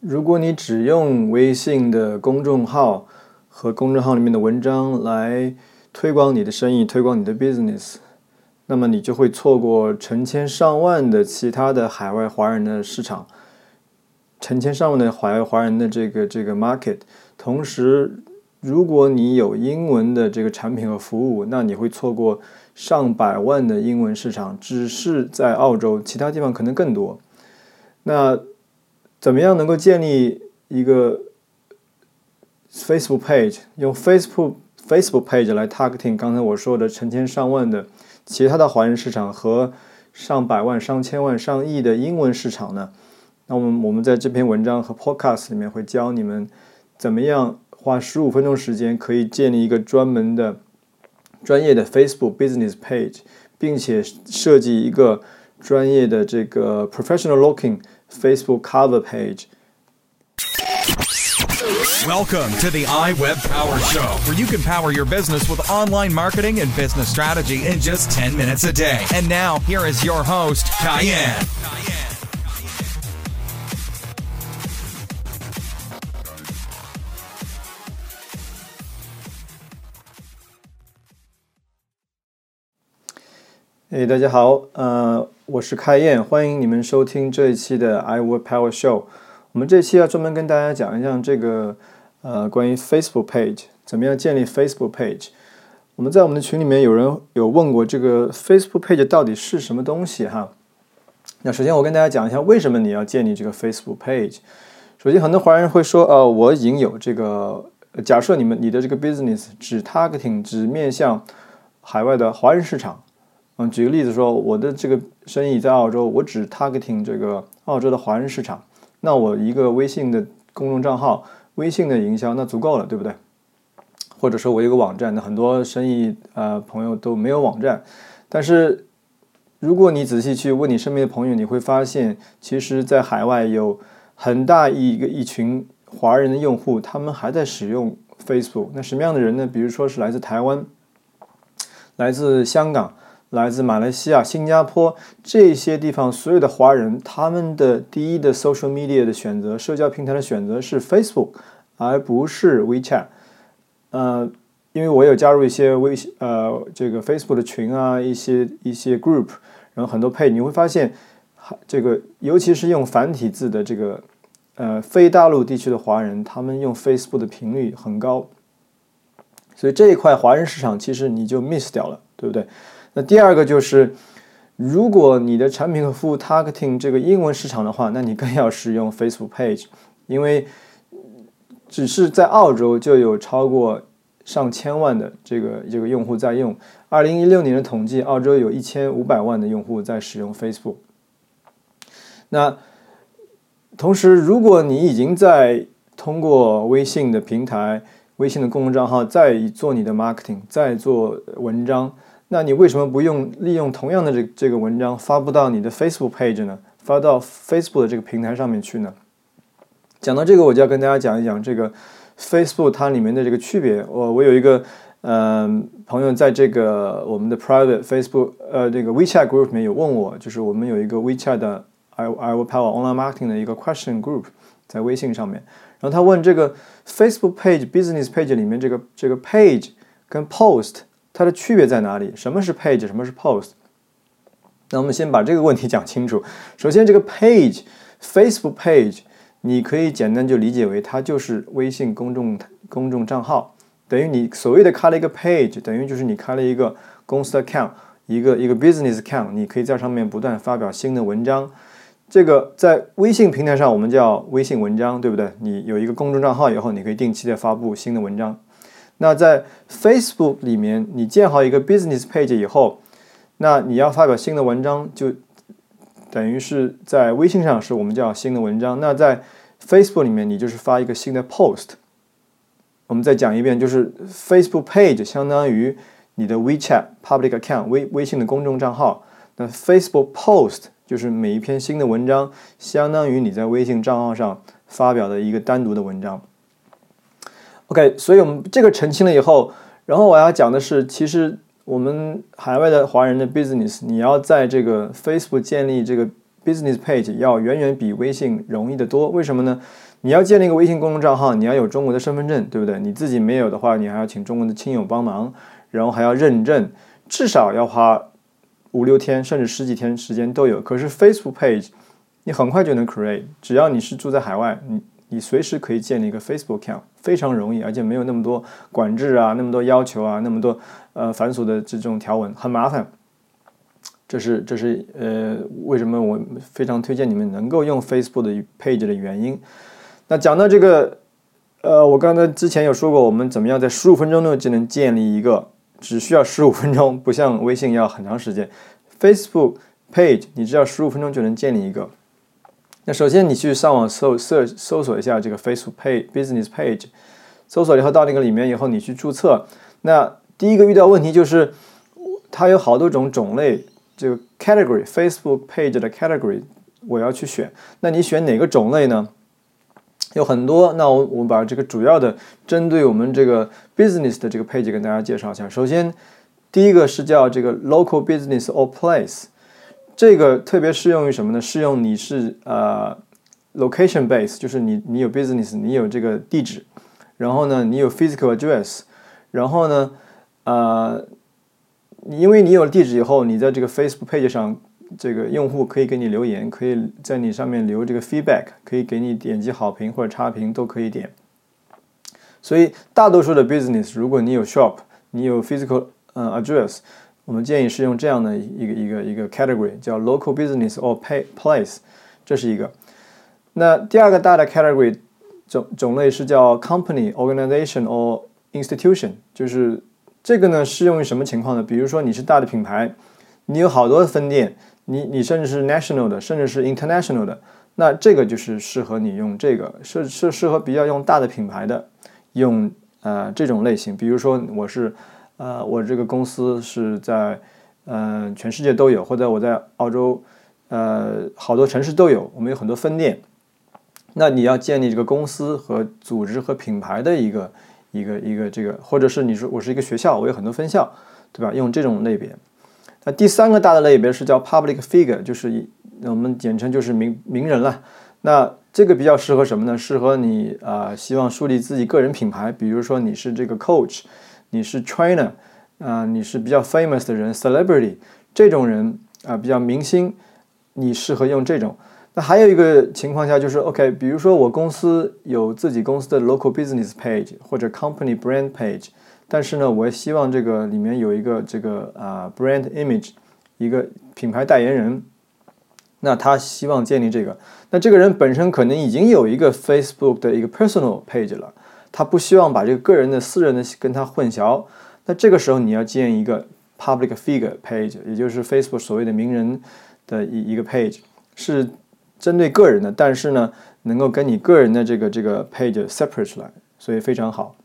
如果你只用微信的公众号和公众号里面的文章来推广你的生意、推广你的 business，那么你就会错过成千上万的其他的海外华人的市场，成千上万的海外华人的这个这个 market。同时，如果你有英文的这个产品和服务，那你会错过上百万的英文市场，只是在澳洲，其他地方可能更多。那怎么样能够建立一个 Facebook page？用 Facebook Facebook page 来 targeting 刚才我说的成千上万的其他的华人市场和上百万、上千万、上亿的英文市场呢？那我们我们在这篇文章和 podcast 里面会教你们怎么样花十五分钟时间可以建立一个专门的、专业的 Facebook business page，并且设计一个专业的这个 professional looking。Facebook cover page. Welcome to the iWeb Power Show, where you can power your business with online marketing and business strategy in just 10 minutes a day. And now, here is your host, Cayenne. 哎，大家好，呃， 我是开燕，欢迎你们收听这一期的 I Work Power Show。我们这期要专门跟大家讲一讲这个，呃，关于 Facebook page 怎么样建立 Facebook page。我们在我们的群里面有人有问过这个 Facebook page 到底是什么东西哈。那首先我跟大家讲一下为什么你要建立这个 Facebook page。首先，很多华人会说，呃，我已经有这个，假设你们你的这个 business 只 targeting 只面向海外的华人市场。嗯，举个例子说，我的这个生意在澳洲，我只 targeting 这个澳洲的华人市场，那我一个微信的公众账号、微信的营销那足够了，对不对？或者说我有个网站，那很多生意呃朋友都没有网站，但是如果你仔细去问你身边的朋友，你会发现，其实，在海外有很大一个一群华人的用户，他们还在使用 Facebook。那什么样的人呢？比如说是来自台湾，来自香港。来自马来西亚、新加坡这些地方，所有的华人，他们的第一的 social media 的选择，社交平台的选择是 Facebook，而不是 WeChat。呃，因为我有加入一些微呃这个 Facebook 的群啊，一些一些 group，然后很多配，你会发现，这个尤其是用繁体字的这个呃非大陆地区的华人，他们用 Facebook 的频率很高，所以这一块华人市场其实你就 miss 掉了，对不对？那第二个就是，如果你的产品和服务 targeting 这个英文市场的话，那你更要使用 Facebook page，因为只是在澳洲就有超过上千万的这个这个用户在用。二零一六年的统计，澳洲有一千五百万的用户在使用 Facebook。那同时，如果你已经在通过微信的平台、微信的公众账号在做你的 marketing，在做文章。那你为什么不用利用同样的这这个文章发布到你的 Facebook page 呢？发到 Facebook 的这个平台上面去呢？讲到这个，我就要跟大家讲一讲这个 Facebook 它里面的这个区别。我我有一个嗯朋友在这个我们的 private Facebook 呃这个 WeChat group 里面有问我，就是我们有一个 WeChat 的 I I will power online marketing 的一个 question group 在微信上面，然后他问这个 Facebook page business page 里面这个这个 page 跟 post。它的区别在哪里？什么是 page？什么是 post？那我们先把这个问题讲清楚。首先，这个 page，Facebook page，你可以简单就理解为它就是微信公众公众账号，等于你所谓的开了一个 page，等于就是你开了一个公司的 account，一个一个 business account，你可以在上面不断发表新的文章。这个在微信平台上我们叫微信文章，对不对？你有一个公众账号以后，你可以定期的发布新的文章。那在 Facebook 里面，你建好一个 Business Page 以后，那你要发表新的文章，就等于是在微信上是我们叫新的文章。那在 Facebook 里面，你就是发一个新的 Post。我们再讲一遍，就是 Facebook Page 相当于你的 WeChat Public Account 微微信的公众账号。那 Facebook Post 就是每一篇新的文章，相当于你在微信账号上发表的一个单独的文章。OK，所以我们这个澄清了以后，然后我要讲的是，其实我们海外的华人的 business，你要在这个 Facebook 建立这个 business page 要远远比微信容易得多。为什么呢？你要建立一个微信公众账号，你要有中国的身份证，对不对？你自己没有的话，你还要请中国的亲友帮忙，然后还要认证，至少要花五六天甚至十几天时间都有。可是 Facebook page 你很快就能 create，只要你是住在海外，你你随时可以建立一个 Facebook account，非常容易，而且没有那么多管制啊，那么多要求啊，那么多呃繁琐的这种条文，很麻烦。这是这是呃为什么我非常推荐你们能够用 Facebook 的 page 的原因。那讲到这个，呃，我刚才之前有说过，我们怎么样在十五分钟内就能建立一个，只需要十五分钟，不像微信要很长时间。Facebook page 你只要十五分钟就能建立一个。那首先你去上网搜搜搜索一下这个 Facebook page business page，搜索以后到那个里面以后你去注册。那第一个遇到问题就是它有好多种种类，这个 category Facebook page 的 category 我要去选。那你选哪个种类呢？有很多，那我我们把这个主要的针对我们这个 business 的这个 page 跟大家介绍一下。首先，第一个是叫这个 local business or place，这个特别适用于什么呢？适用你是呃 location base，就是你你有 business，你有这个地址，然后呢你有 physical address，然后呢呃，因为你有了地址以后，你在这个 Facebook page 上。这个用户可以给你留言，可以在你上面留这个 feedback，可以给你点击好评或者差评都可以点。所以大多数的 business，如果你有 shop，你有 physical 呃 address，我们建议是用这样的一个一个一个 category，叫 local business or pay place，这是一个。那第二个大的 category 种种类是叫 company organization or institution，就是这个呢适用于什么情况呢？比如说你是大的品牌，你有好多的分店。你你甚至是 national 的，甚至是 international 的，那这个就是适合你用这个，是是适合比较用大的品牌的，用呃这种类型。比如说我是呃我这个公司是在呃全世界都有，或者我在澳洲呃好多城市都有，我们有很多分店。那你要建立这个公司和组织和品牌的一个一个一个这个，或者是你说我是一个学校，我有很多分校，对吧？用这种类别。那第三个大的类别是叫 public figure，就是我们简称就是名名人了。那这个比较适合什么呢？适合你啊，希望树立自己个人品牌，比如说你是这个 coach，你是 trainer，啊，你是比较 famous 的人，celebrity 这种人啊，比较明星，你适合用这种。那还有一个情况下就是 OK，比如说我公司有自己公司的 local business page 或者 company brand page。但是呢，我也希望这个里面有一个这个啊 brand image，一个品牌代言人。那他希望建立这个，那这个人本身可能已经有一个 Facebook 的一个 personal page 了，他不希望把这个个人的私人的跟他混淆。那这个时候你要建一个 public figure page，也就是 Facebook 所谓的名人的一一个 page，是针对个人的，但是呢，能够跟你个人的这个这个 page separate 出来，所以非常好。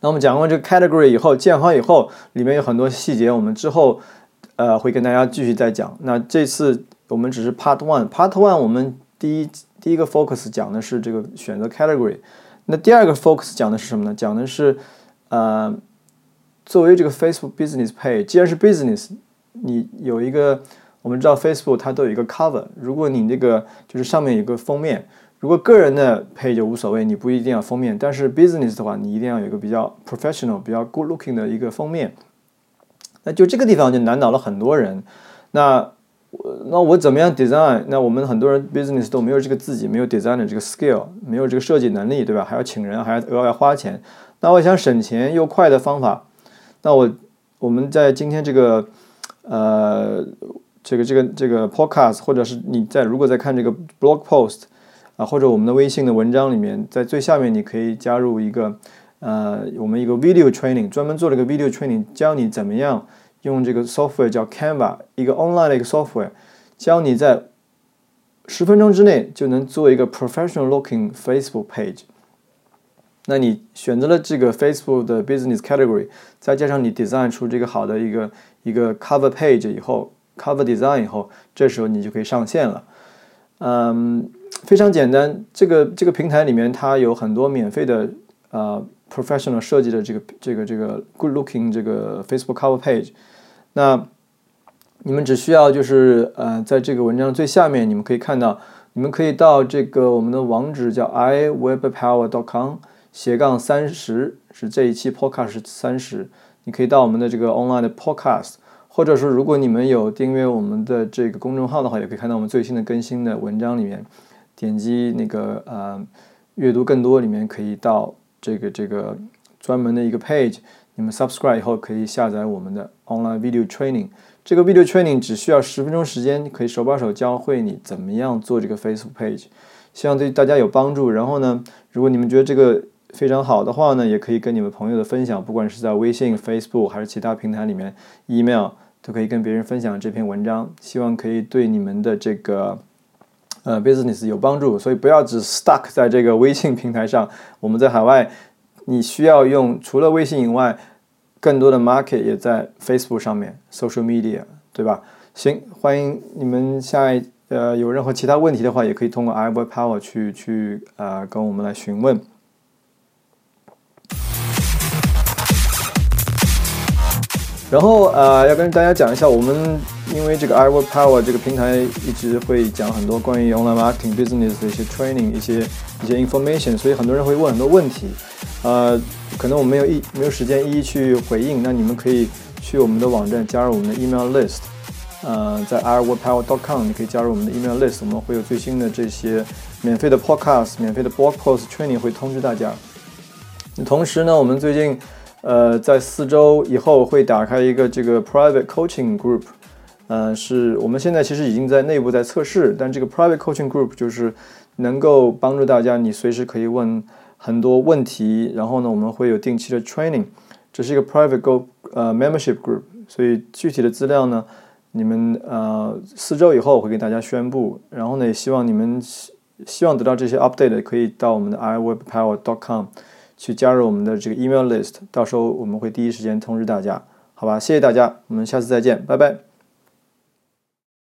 那我们讲过这个 category 以后，建好以后，里面有很多细节，我们之后呃会跟大家继续再讲。那这次我们只是 part one，part one 我们第一第一个 focus 讲的是这个选择 category。那第二个 focus 讲的是什么呢？讲的是呃作为这个 Facebook business page，既然是 business，你有一个我们知道 Facebook 它都有一个 cover，如果你那个就是上面有个封面。如果个人的 pay 就无所谓，你不一定要封面。但是 business 的话，你一定要有一个比较 professional、比较 good looking 的一个封面。那就这个地方就难倒了很多人。那那我怎么样 design？那我们很多人 business 都没有这个自己没有 design 的这个 skill，没有这个设计能力，对吧？还要请人，还要额外花钱。那我想省钱又快的方法，那我我们在今天这个呃这个这个这个 podcast，或者是你在如果在看这个 blog post。啊，或者我们的微信的文章里面，在最下面你可以加入一个，呃，我们一个 video training，专门做了个 video training，教你怎么样用这个 software 叫 Canva，一个 online 的一个 software，教你在十分钟之内就能做一个 professional looking Facebook page。那你选择了这个 Facebook 的 business category，再加上你 design 出这个好的一个一个 cover page 以后，cover design 以后，这时候你就可以上线了。嗯。非常简单，这个这个平台里面它有很多免费的呃 professional 设计的这个这个这个 good looking 这个 Facebook cover page。那你们只需要就是呃，在这个文章最下面，你们可以看到，你们可以到这个我们的网址叫 iwebpower.com 斜杠三十，是这一期 podcast 三十，你可以到我们的这个 online 的 podcast，或者说如果你们有订阅我们的这个公众号的话，也可以看到我们最新的更新的文章里面，点击那个呃阅读更多里面可以到这个这个专门的一个 page。你们 subscribe 以后可以下载我们的 online video training，这个 video training 只需要十分钟时间，可以手把手教会你怎么样做这个 Facebook page，希望对大家有帮助。然后呢，如果你们觉得这个非常好的话呢，也可以跟你们朋友的分享，不管是在微信、Facebook 还是其他平台里面，email 都可以跟别人分享这篇文章，希望可以对你们的这个呃 business 有帮助。所以不要只 stuck 在这个微信平台上，我们在海外。你需要用除了微信以外，更多的 market 也在 Facebook 上面，social media，对吧？行，欢迎你们下一呃有任何其他问题的话，也可以通过 i w o r Power 去去呃跟我们来询问。然后呃要跟大家讲一下，我们因为这个 i w o r Power 这个平台一直会讲很多关于 online marketing business 的一些 training 一些一些 information，所以很多人会问很多问题。呃，可能我没有一没有时间一一去回应，那你们可以去我们的网站加入我们的 email list，呃，在 i w o r Power dot com 你可以加入我们的 email list，我们会有最新的这些免费的 podcast、免费的 blog post training 会通知大家。同时呢，我们最近呃在四周以后会打开一个这个 private coaching group，呃，是我们现在其实已经在内部在测试，但这个 private coaching group 就是能够帮助大家，你随时可以问。很多问题，然后呢，我们会有定期的 training，这是一个 private go 呃 membership group，所以具体的资料呢，你们呃四周以后我会给大家宣布，然后呢，也希望你们希望得到这些 update，可以到我们的 iwebpower.com 去加入我们的这个 email list，到时候我们会第一时间通知大家，好吧？谢谢大家，我们下次再见，拜拜。